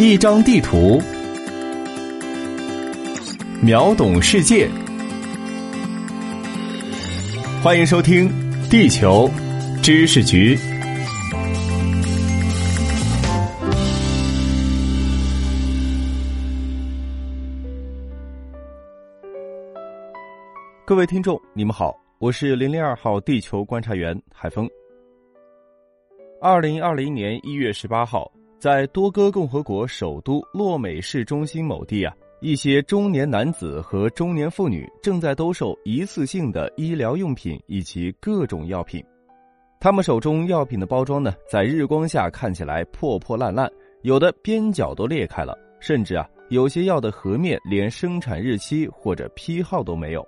一张地图，秒懂世界。欢迎收听《地球知识局》。各位听众，你们好，我是零零二号地球观察员海峰。二零二零年一月十八号。在多哥共和国首都洛美市中心某地啊，一些中年男子和中年妇女正在兜售一次性的医疗用品以及各种药品。他们手中药品的包装呢，在日光下看起来破破烂烂，有的边角都裂开了，甚至啊，有些药的盒面连生产日期或者批号都没有。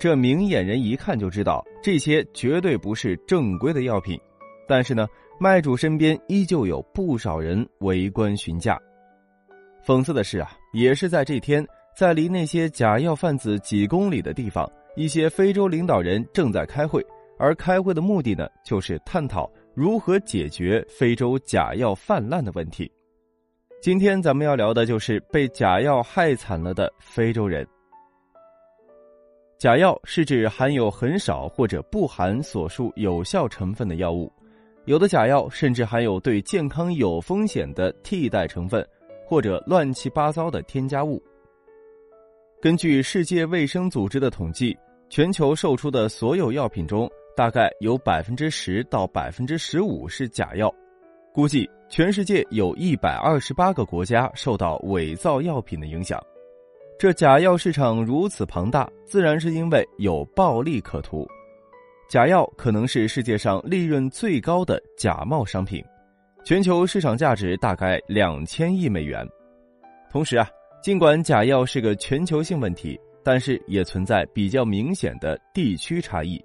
这明眼人一看就知道，这些绝对不是正规的药品。但是呢。卖主身边依旧有不少人围观询价。讽刺的是啊，也是在这天，在离那些假药贩子几公里的地方，一些非洲领导人正在开会，而开会的目的呢，就是探讨如何解决非洲假药泛滥的问题。今天咱们要聊的就是被假药害惨了的非洲人。假药是指含有很少或者不含所述有效成分的药物。有的假药甚至含有对健康有风险的替代成分，或者乱七八糟的添加物。根据世界卫生组织的统计，全球售出的所有药品中，大概有百分之十到百分之十五是假药。估计全世界有一百二十八个国家受到伪造药品的影响。这假药市场如此庞大，自然是因为有暴利可图。假药可能是世界上利润最高的假冒商品，全球市场价值大概两千亿美元。同时啊，尽管假药是个全球性问题，但是也存在比较明显的地区差异。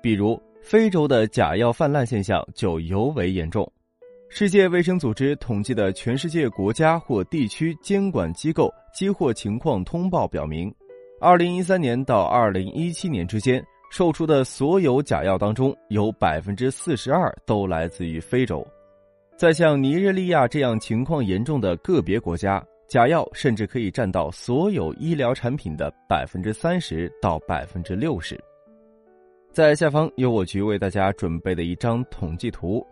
比如，非洲的假药泛滥现象就尤为严重。世界卫生组织统计的全世界国家或地区监管机构激获情况通报表明，二零一三年到二零一七年之间。售出的所有假药当中，有百分之四十二都来自于非洲。在像尼日利亚这样情况严重的个别国家，假药甚至可以占到所有医疗产品的百分之三十到百分之六十。在下方有我局为大家准备的一张统计图，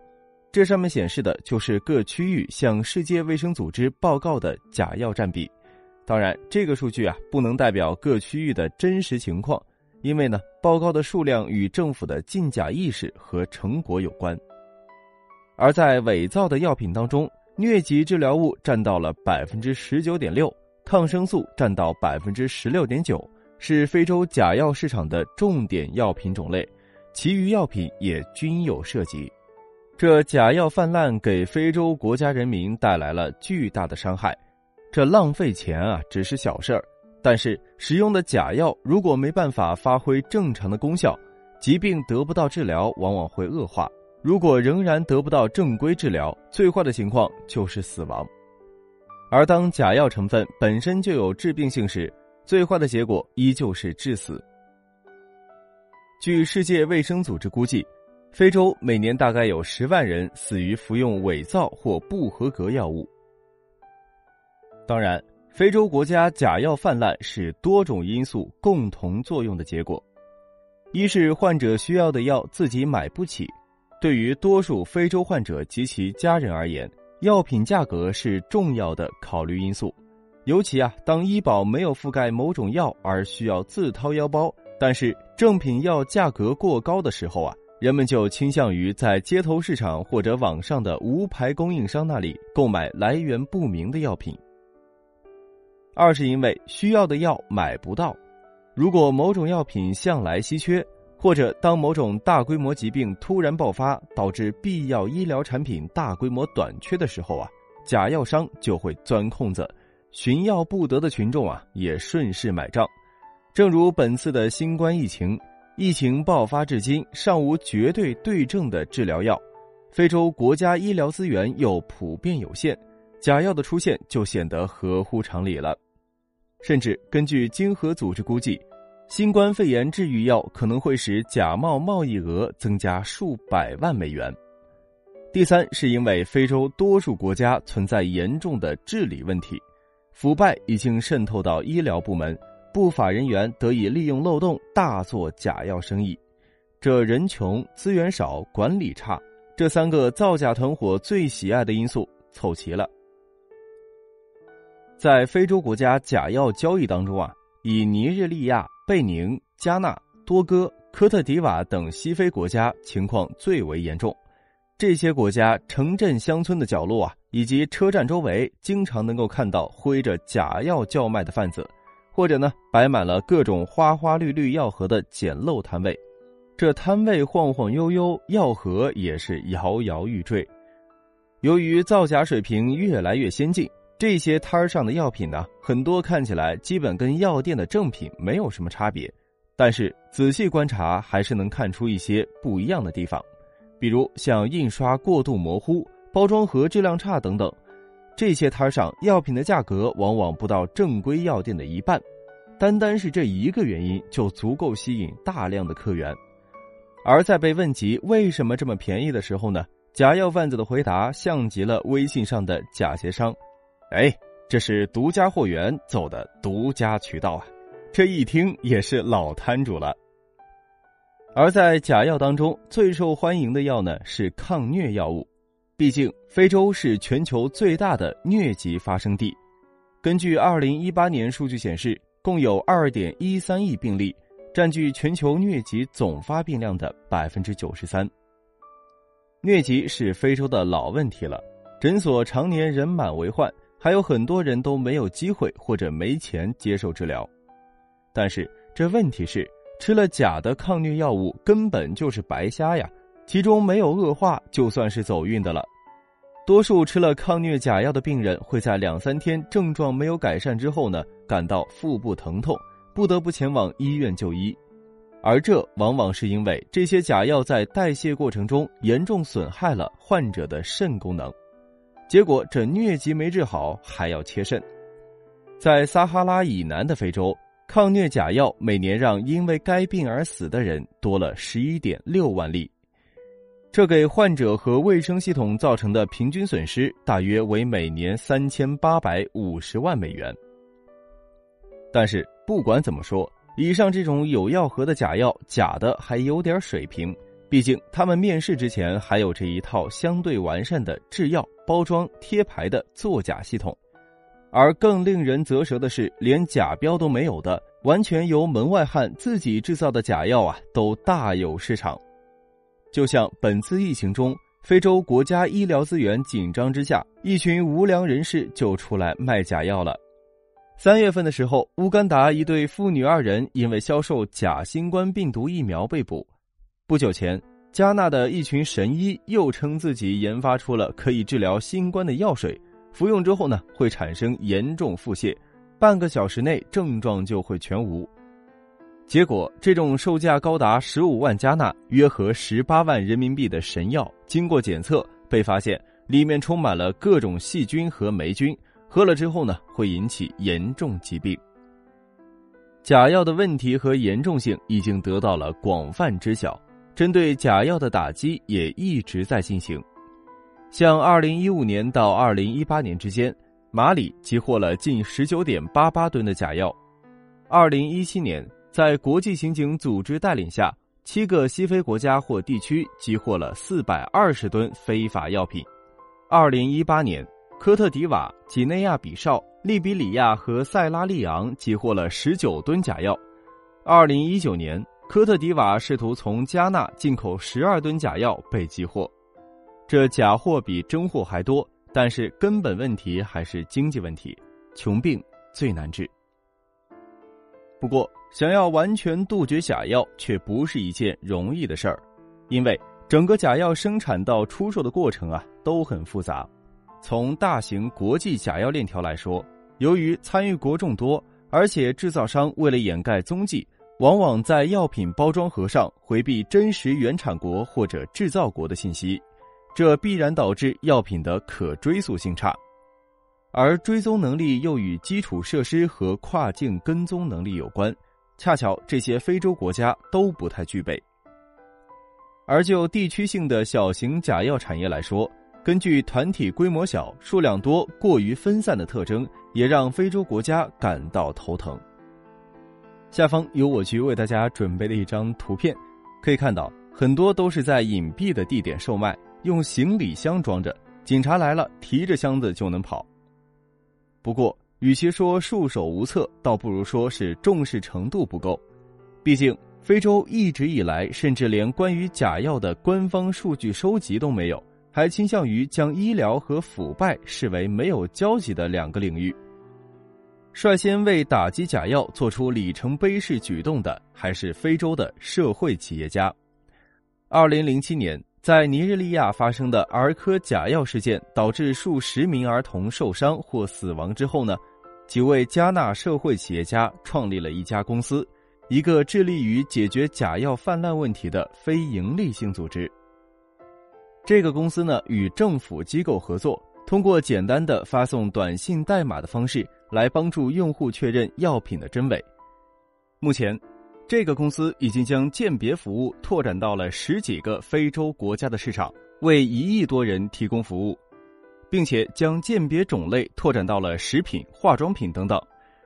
这上面显示的就是各区域向世界卫生组织报告的假药占比。当然，这个数据啊不能代表各区域的真实情况。因为呢，报告的数量与政府的禁假意识和成果有关。而在伪造的药品当中，疟疾治疗物占到了百分之十九点六，抗生素占到百分之十六点九，是非洲假药市场的重点药品种类，其余药品也均有涉及。这假药泛滥给非洲国家人民带来了巨大的伤害，这浪费钱啊，只是小事儿。但是使用的假药如果没办法发挥正常的功效，疾病得不到治疗，往往会恶化。如果仍然得不到正规治疗，最坏的情况就是死亡。而当假药成分本身就有致病性时，最坏的结果依旧是致死。据世界卫生组织估计，非洲每年大概有十万人死于服用伪造或不合格药物。当然。非洲国家假药泛滥是多种因素共同作用的结果，一是患者需要的药自己买不起，对于多数非洲患者及其家人而言，药品价格是重要的考虑因素，尤其啊，当医保没有覆盖某种药而需要自掏腰包，但是正品药价格过高的时候啊，人们就倾向于在街头市场或者网上的无牌供应商那里购买来源不明的药品。二是因为需要的药买不到，如果某种药品向来稀缺，或者当某种大规模疾病突然爆发，导致必要医疗产品大规模短缺的时候啊，假药商就会钻空子，寻药不得的群众啊也顺势买账。正如本次的新冠疫情，疫情爆发至今尚无绝对对症的治疗药，非洲国家医疗资源又普遍有限，假药的出现就显得合乎常理了。甚至根据经合组织估计，新冠肺炎治愈药可能会使假冒贸易额增加数百万美元。第三，是因为非洲多数国家存在严重的治理问题，腐败已经渗透到医疗部门，不法人员得以利用漏洞大做假药生意。这人穷、资源少、管理差，这三个造假团伙最喜爱的因素凑齐了。在非洲国家假药交易当中啊，以尼日利亚、贝宁、加纳、多哥、科特迪瓦等西非国家情况最为严重。这些国家城镇、乡村的角落啊，以及车站周围，经常能够看到挥着假药叫卖的贩子，或者呢，摆满了各种花花绿绿药盒的简陋摊位。这摊位晃晃悠悠，药盒也是摇摇欲坠。由于造假水平越来越先进，这些摊儿上的药品呢，很多看起来基本跟药店的正品没有什么差别，但是仔细观察，还是能看出一些不一样的地方。比如像印刷过度模糊、包装盒质量差等等，这些摊上药品的价格往往不到正规药店的一半，单单是这一个原因就足够吸引大量的客源。而在被问及为什么这么便宜的时候呢，假药贩子的回答像极了微信上的假鞋商：“哎，这是独家货源走的独家渠道啊！”这一听也是老摊主了。而在假药当中，最受欢迎的药呢是抗疟药物，毕竟非洲是全球最大的疟疾发生地。根据二零一八年数据显示，共有二点一三亿病例，占据全球疟疾总发病量的百分之九十三。疟疾是非洲的老问题了，诊所常年人满为患，还有很多人都没有机会或者没钱接受治疗。但是这问题是。吃了假的抗疟药物根本就是白瞎呀，其中没有恶化就算是走运的了。多数吃了抗疟假药的病人会在两三天症状没有改善之后呢，感到腹部疼痛，不得不前往医院就医。而这往往是因为这些假药在代谢过程中严重损害了患者的肾功能，结果这疟疾没治好还要切肾。在撒哈拉以南的非洲。抗疟假药每年让因为该病而死的人多了十一点六万例，这给患者和卫生系统造成的平均损失大约为每年三千八百五十万美元。但是不管怎么说，以上这种有药盒的假药，假的还有点水平，毕竟他们面试之前还有着一套相对完善的制药、包装、贴牌的作假系统。而更令人啧舌的是，连假标都没有的、完全由门外汉自己制造的假药啊，都大有市场。就像本次疫情中，非洲国家医疗资源紧张之下，一群无良人士就出来卖假药了。三月份的时候，乌干达一对父女二人因为销售假新冠病毒疫苗被捕。不久前，加纳的一群神医又称自己研发出了可以治疗新冠的药水。服用之后呢，会产生严重腹泻，半个小时内症状就会全无。结果，这种售价高达十五万加纳（约合十八万人民币）的神药，经过检测，被发现里面充满了各种细菌和霉菌，喝了之后呢，会引起严重疾病。假药的问题和严重性已经得到了广泛知晓，针对假药的打击也一直在进行。像二零一五年到二零一八年之间，马里击获了近十九点八八吨的假药。二零一七年，在国际刑警组织带领下，七个西非国家或地区击获了四百二十吨非法药品。二零一八年，科特迪瓦、几内亚比绍、利比里亚和塞拉利昂击获了十九吨假药。二零一九年，科特迪瓦试图从加纳进口十二吨假药被击获。这假货比真货还多，但是根本问题还是经济问题，穷病最难治。不过，想要完全杜绝假药却不是一件容易的事儿，因为整个假药生产到出售的过程啊都很复杂。从大型国际假药链条来说，由于参与国众多，而且制造商为了掩盖踪迹，往往在药品包装盒上回避真实原产国或者制造国的信息。这必然导致药品的可追溯性差，而追踪能力又与基础设施和跨境跟踪能力有关，恰巧这些非洲国家都不太具备。而就地区性的小型假药产业来说，根据团体规模小、数量多、过于分散的特征，也让非洲国家感到头疼。下方有我局为大家准备的一张图片，可以看到很多都是在隐蔽的地点售卖，用行李箱装着，警察来了提着箱子就能跑。不过，与其说束手无策，倒不如说是重视程度不够。毕竟，非洲一直以来甚至连关于假药的官方数据收集都没有。还倾向于将医疗和腐败视为没有交集的两个领域。率先为打击假药做出里程碑式举动的，还是非洲的社会企业家。二零零七年，在尼日利亚发生的儿科假药事件，导致数十名儿童受伤或死亡之后呢，几位加纳社会企业家创立了一家公司，一个致力于解决假药泛滥问题的非营利性组织。这个公司呢，与政府机构合作，通过简单的发送短信代码的方式来帮助用户确认药品的真伪。目前，这个公司已经将鉴别服务拓展到了十几个非洲国家的市场，为一亿多人提供服务，并且将鉴别种类拓展到了食品、化妆品等等。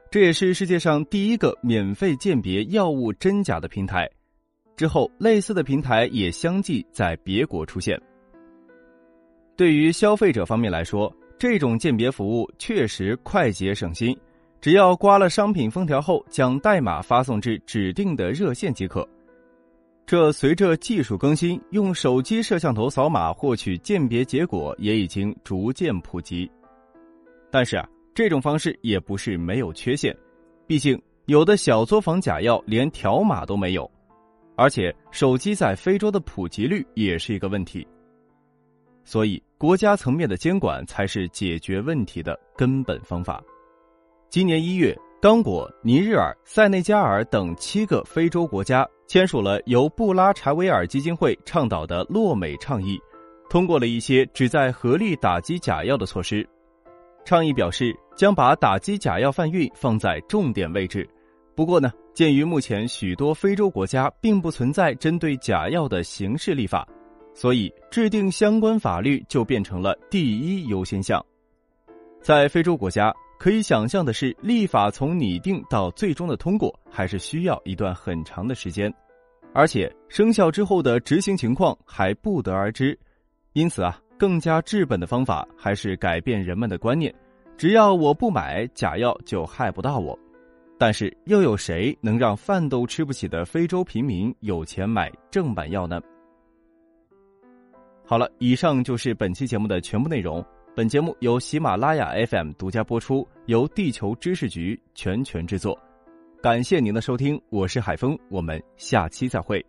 这也是世界上第一个免费鉴别药物真假的平台。之后，类似的平台也相继在别国出现。对于消费者方面来说，这种鉴别服务确实快捷省心，只要刮了商品封条后，将代码发送至指定的热线即可。这随着技术更新，用手机摄像头扫码获取鉴别结果也已经逐渐普及。但是啊，这种方式也不是没有缺陷，毕竟有的小作坊假药连条码都没有，而且手机在非洲的普及率也是一个问题。所以，国家层面的监管才是解决问题的根本方法。今年一月，刚果、尼日尔、塞内加尔等七个非洲国家签署了由布拉查维尔基金会倡导的“洛美倡议”，通过了一些旨在合力打击假药的措施。倡议表示，将把打击假药贩运放在重点位置。不过呢，鉴于目前许多非洲国家并不存在针对假药的刑事立法。所以，制定相关法律就变成了第一优先项。在非洲国家，可以想象的是，立法从拟定到最终的通过，还是需要一段很长的时间，而且生效之后的执行情况还不得而知。因此啊，更加治本的方法还是改变人们的观念：只要我不买假药，就害不到我。但是，又有谁能让饭都吃不起的非洲平民有钱买正版药呢？好了，以上就是本期节目的全部内容。本节目由喜马拉雅 FM 独家播出，由地球知识局全权制作。感谢您的收听，我是海峰，我们下期再会。